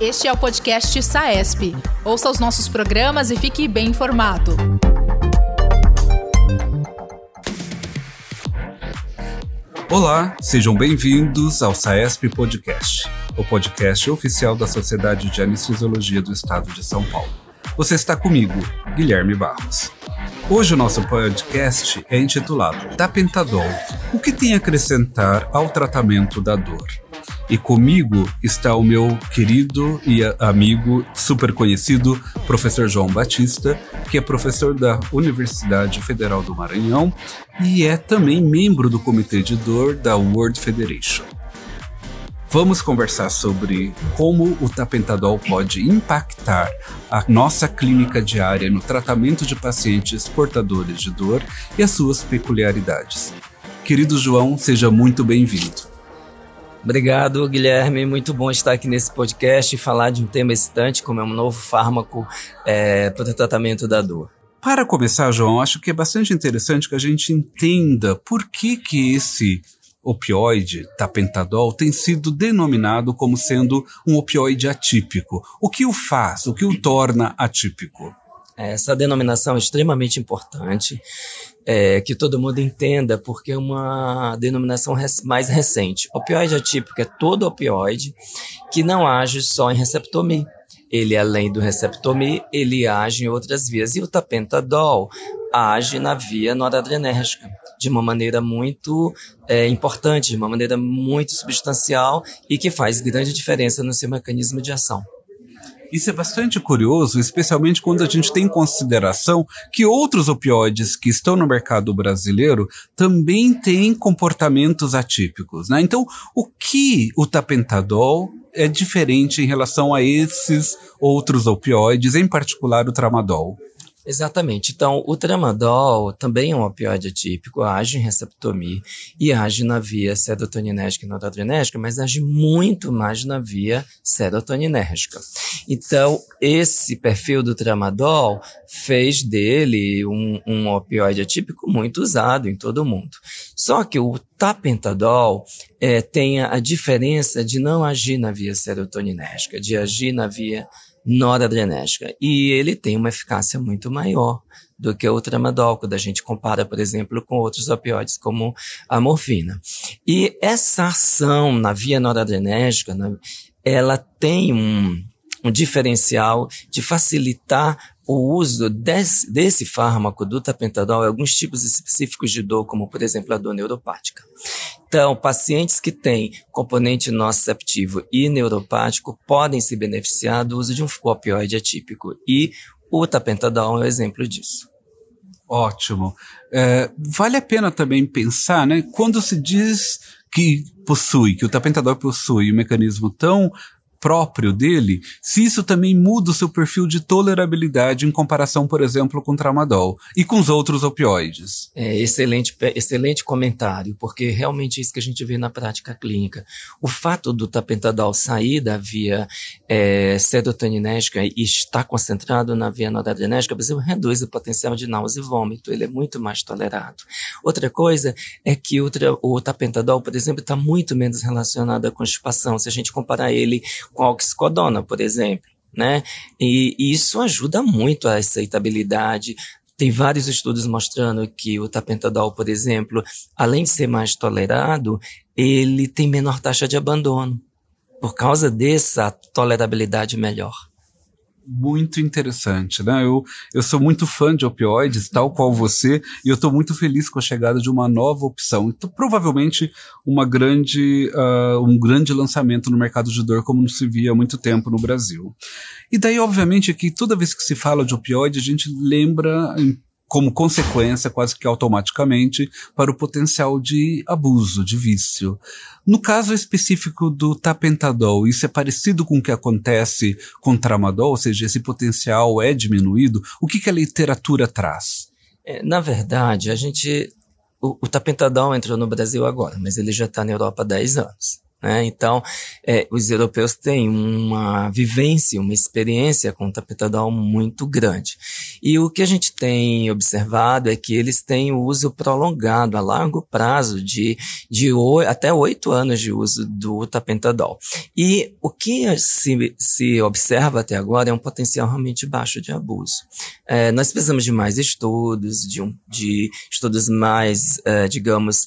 Este é o podcast SAESP. Ouça os nossos programas e fique bem informado. Olá, sejam bem-vindos ao SAESP Podcast, o podcast oficial da Sociedade de Anestesiologia do Estado de São Paulo. Você está comigo, Guilherme Barros. Hoje o nosso podcast é intitulado Tapentadol, o que tem a acrescentar ao tratamento da dor? E comigo está o meu querido e amigo, super conhecido, professor João Batista, que é professor da Universidade Federal do Maranhão e é também membro do Comitê de Dor da World Federation. Vamos conversar sobre como o tapentadol pode impactar a nossa clínica diária no tratamento de pacientes portadores de dor e as suas peculiaridades. Querido João, seja muito bem-vindo. Obrigado, Guilherme. Muito bom estar aqui nesse podcast e falar de um tema excitante, como é um novo fármaco é, para o tratamento da dor. Para começar, João, acho que é bastante interessante que a gente entenda por que, que esse opioide, tapentadol, tem sido denominado como sendo um opioide atípico. O que o faz? O que o torna atípico? Essa denominação é extremamente importante, é, que todo mundo entenda, porque é uma denominação mais recente. Opioide atípico é todo opioide que não age só em receptor Mi. Ele, além do receptor Mi, ele age em outras vias. E o tapentadol age na via noradrenérgica de uma maneira muito é, importante, de uma maneira muito substancial e que faz grande diferença no seu mecanismo de ação. Isso é bastante curioso, especialmente quando a gente tem em consideração que outros opioides que estão no mercado brasileiro também têm comportamentos atípicos. Né? Então, o que o tapentadol é diferente em relação a esses outros opioides, em particular o tramadol? Exatamente. Então, o tramadol também é um opioide atípico, age em receptor Mi e age na via serotoninérgica e noradrenérgica, mas age muito mais na via serotoninérgica. Então, esse perfil do tramadol fez dele um, um opioide atípico muito usado em todo o mundo. Só que o tapentadol é, tem a diferença de não agir na via serotoninérgica, de agir na via noradrenérgica. E ele tem uma eficácia muito maior do que o tramadol, quando a gente compara, por exemplo, com outros opioides como a morfina. E essa ação na via noradrenérgica, ela tem um, um diferencial de facilitar o uso desse, desse fármaco, do tapentadol, em alguns tipos específicos de dor, como, por exemplo, a dor neuropática. Então, pacientes que têm componente nociceptivo e neuropático podem se beneficiar do uso de um opioide atípico. E o tapentadol é um exemplo disso. Ótimo. É, vale a pena também pensar, né? Quando se diz que possui, que o tapentadol possui um mecanismo tão próprio dele, se isso também muda o seu perfil de tolerabilidade em comparação, por exemplo, com tramadol e com os outros opioides. É, excelente, excelente comentário, porque realmente é isso que a gente vê na prática clínica. O fato do tapentadol sair da via é, serotoninérgica e estar concentrado na via noradrenérgica, por exemplo, reduz o potencial de náusea e vômito, ele é muito mais tolerado. Outra coisa é que o, o tapentadol, por exemplo, está muito menos relacionado à constipação, se a gente comparar ele com oxicodona, por exemplo, né? E, isso ajuda muito a aceitabilidade. Tem vários estudos mostrando que o tapentadol, por exemplo, além de ser mais tolerado, ele tem menor taxa de abandono por causa dessa tolerabilidade melhor muito interessante, né? Eu, eu sou muito fã de opioides, tal qual você, e eu estou muito feliz com a chegada de uma nova opção. Então, provavelmente uma grande, uh, um grande lançamento no mercado de dor, como não se via há muito tempo no Brasil. E daí, obviamente, que toda vez que se fala de opioide, a gente lembra como consequência, quase que automaticamente, para o potencial de abuso, de vício. No caso específico do tapentadol, isso é parecido com o que acontece com tramadol, ou seja, esse potencial é diminuído? O que, que a literatura traz? É, na verdade, a gente. O, o tapentadol entrou no Brasil agora, mas ele já está na Europa há 10 anos. Né? Então, é, os europeus têm uma vivência, uma experiência com o tapetadol muito grande. E o que a gente tem observado é que eles têm o uso prolongado, a longo prazo, de, de até oito anos de uso do tapentadol. E o que se, se observa até agora é um potencial realmente baixo de abuso. É, nós precisamos de mais estudos, de, um, de estudos mais, é, digamos,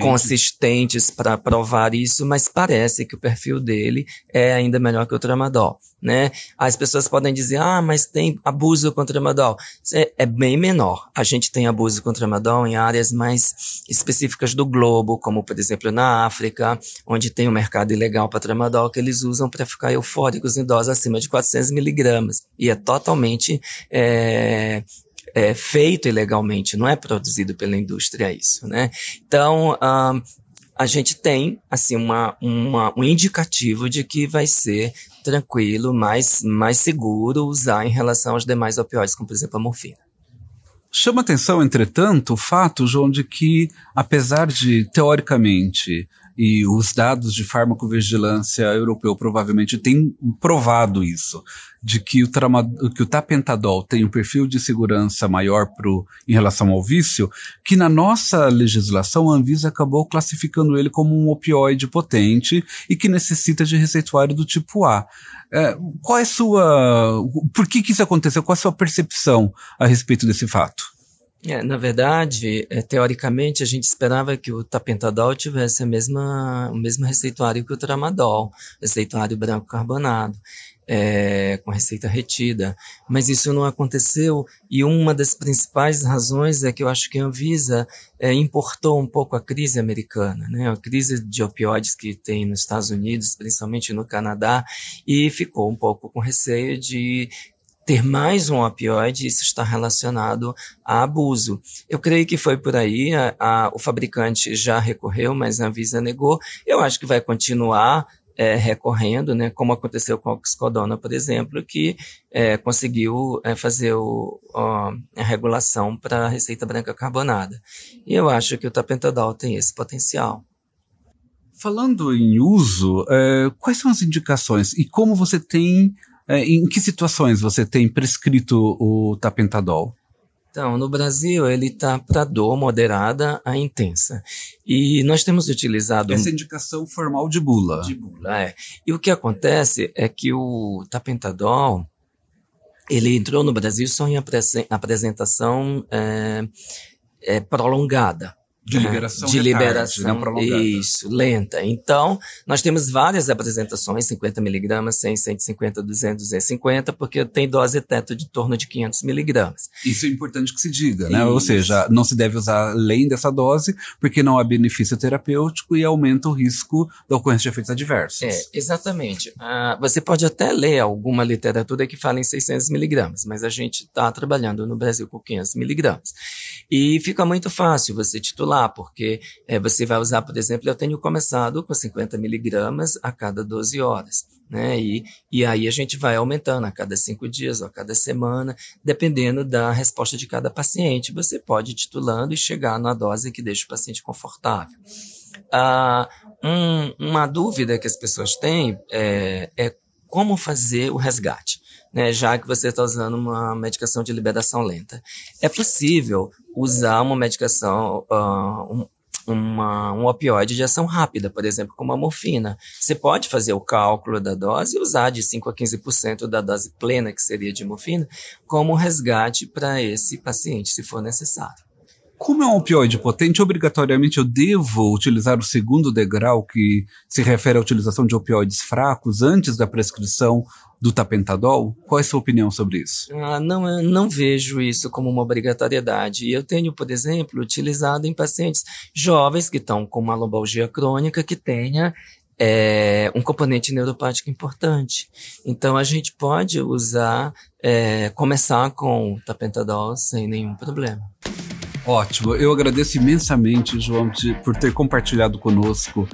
consistentes para provar isso, mas parece que o perfil dele é ainda melhor que o tramadol, né? As pessoas podem dizer, ah, mas tem abuso com o tramadol. É, é bem menor. A gente tem abuso com o tramadol em áreas mais específicas do globo, como por exemplo na África, onde tem um mercado ilegal para tramadol que eles usam para ficar eufóricos em doses acima de 400 miligramas. E é totalmente é, é, feito ilegalmente, não é produzido pela indústria isso, né? Então, a gente tem, assim, uma, uma, um indicativo de que vai ser tranquilo, mais, mais seguro usar em relação aos demais opioides, como por exemplo a morfina. Chama atenção, entretanto, o fato, João, de que, apesar de, teoricamente, e os dados de farmacovigilância europeu provavelmente têm provado isso, de que o, que o tapentadol tem um perfil de segurança maior pro, em relação ao vício, que na nossa legislação a Anvisa acabou classificando ele como um opioide potente e que necessita de receituário do tipo A. É, qual é sua. Por que, que isso aconteceu? Qual é a sua percepção a respeito desse fato? É, na verdade, é, teoricamente, a gente esperava que o tapentadol tivesse a mesma, o mesmo receituário que o tramadol, receituário branco carbonado, é, com receita retida. Mas isso não aconteceu e uma das principais razões é que eu acho que a Anvisa é, importou um pouco a crise americana, né? a crise de opioides que tem nos Estados Unidos, principalmente no Canadá, e ficou um pouco com receio de ter mais um opioide, isso está relacionado a abuso. Eu creio que foi por aí, a, a, o fabricante já recorreu, mas a Anvisa negou. Eu acho que vai continuar é, recorrendo, né, como aconteceu com a Oxcodona, por exemplo, que é, conseguiu é, fazer o, ó, a regulação para a receita branca carbonada. E eu acho que o tapentadol tem esse potencial. Falando em uso, é, quais são as indicações e como você tem é, em que situações você tem prescrito o tapentadol? Então, no Brasil, ele está para dor moderada a intensa. E nós temos utilizado. Essa indicação formal de bula. De bula, é. E o que acontece é que o tapentadol, ele entrou no Brasil só em apresentação é, é, prolongada. De liberação De liberação, isso, lenta. Então, nós temos várias apresentações, 50 miligramas, 100, 150, 200, 250, porque tem dose teto de torno de 500 miligramas. Isso é importante que se diga, né? Isso. Ou seja, não se deve usar além dessa dose, porque não há benefício terapêutico e aumenta o risco da ocorrência de efeitos adversos. É, exatamente. Ah, você pode até ler alguma literatura que fala em 600 miligramas, mas a gente está trabalhando no Brasil com 500 miligramas. E fica muito fácil você titular, porque é, você vai usar, por exemplo, eu tenho começado com 50 miligramas a cada 12 horas, né? E, e aí a gente vai aumentando a cada cinco dias ou a cada semana, dependendo da resposta de cada paciente. Você pode ir titulando e chegar na dose que deixa o paciente confortável. Ah, um, uma dúvida que as pessoas têm é, é como fazer o resgate. Né, já que você está usando uma medicação de liberação lenta. É possível usar uma medicação, uh, um, uma, um opioide de ação rápida, por exemplo, como a morfina. Você pode fazer o cálculo da dose e usar de 5 a 15% da dose plena, que seria de morfina, como resgate para esse paciente, se for necessário. Como é um opioide potente, obrigatoriamente eu devo utilizar o segundo degrau, que se refere à utilização de opioides fracos antes da prescrição do tapentadol? Qual é a sua opinião sobre isso? Ah, não, eu não vejo isso como uma obrigatoriedade. Eu tenho, por exemplo, utilizado em pacientes jovens que estão com uma lombalgia crônica que tenha é, um componente neuropático importante. Então, a gente pode usar, é, começar com o tapentadol sem nenhum problema. Ótimo, eu agradeço imensamente, João, de, por ter compartilhado conosco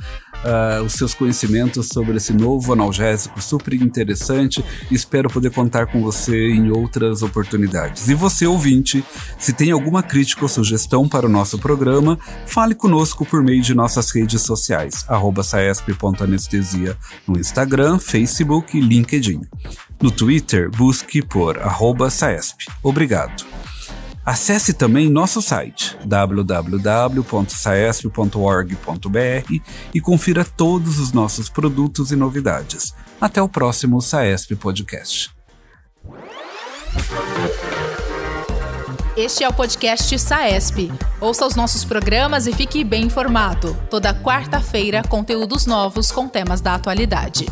uh, os seus conhecimentos sobre esse novo analgésico super interessante. Espero poder contar com você em outras oportunidades. E você, ouvinte, se tem alguma crítica ou sugestão para o nosso programa, fale conosco por meio de nossas redes sociais, saesp.anestesia no Instagram, Facebook e LinkedIn. No Twitter, busque por saesp. Obrigado. Acesse também nosso site www.saesp.org.br e confira todos os nossos produtos e novidades. Até o próximo Saesp Podcast. Este é o podcast Saesp. Ouça os nossos programas e fique bem informado. Toda quarta-feira, conteúdos novos com temas da atualidade.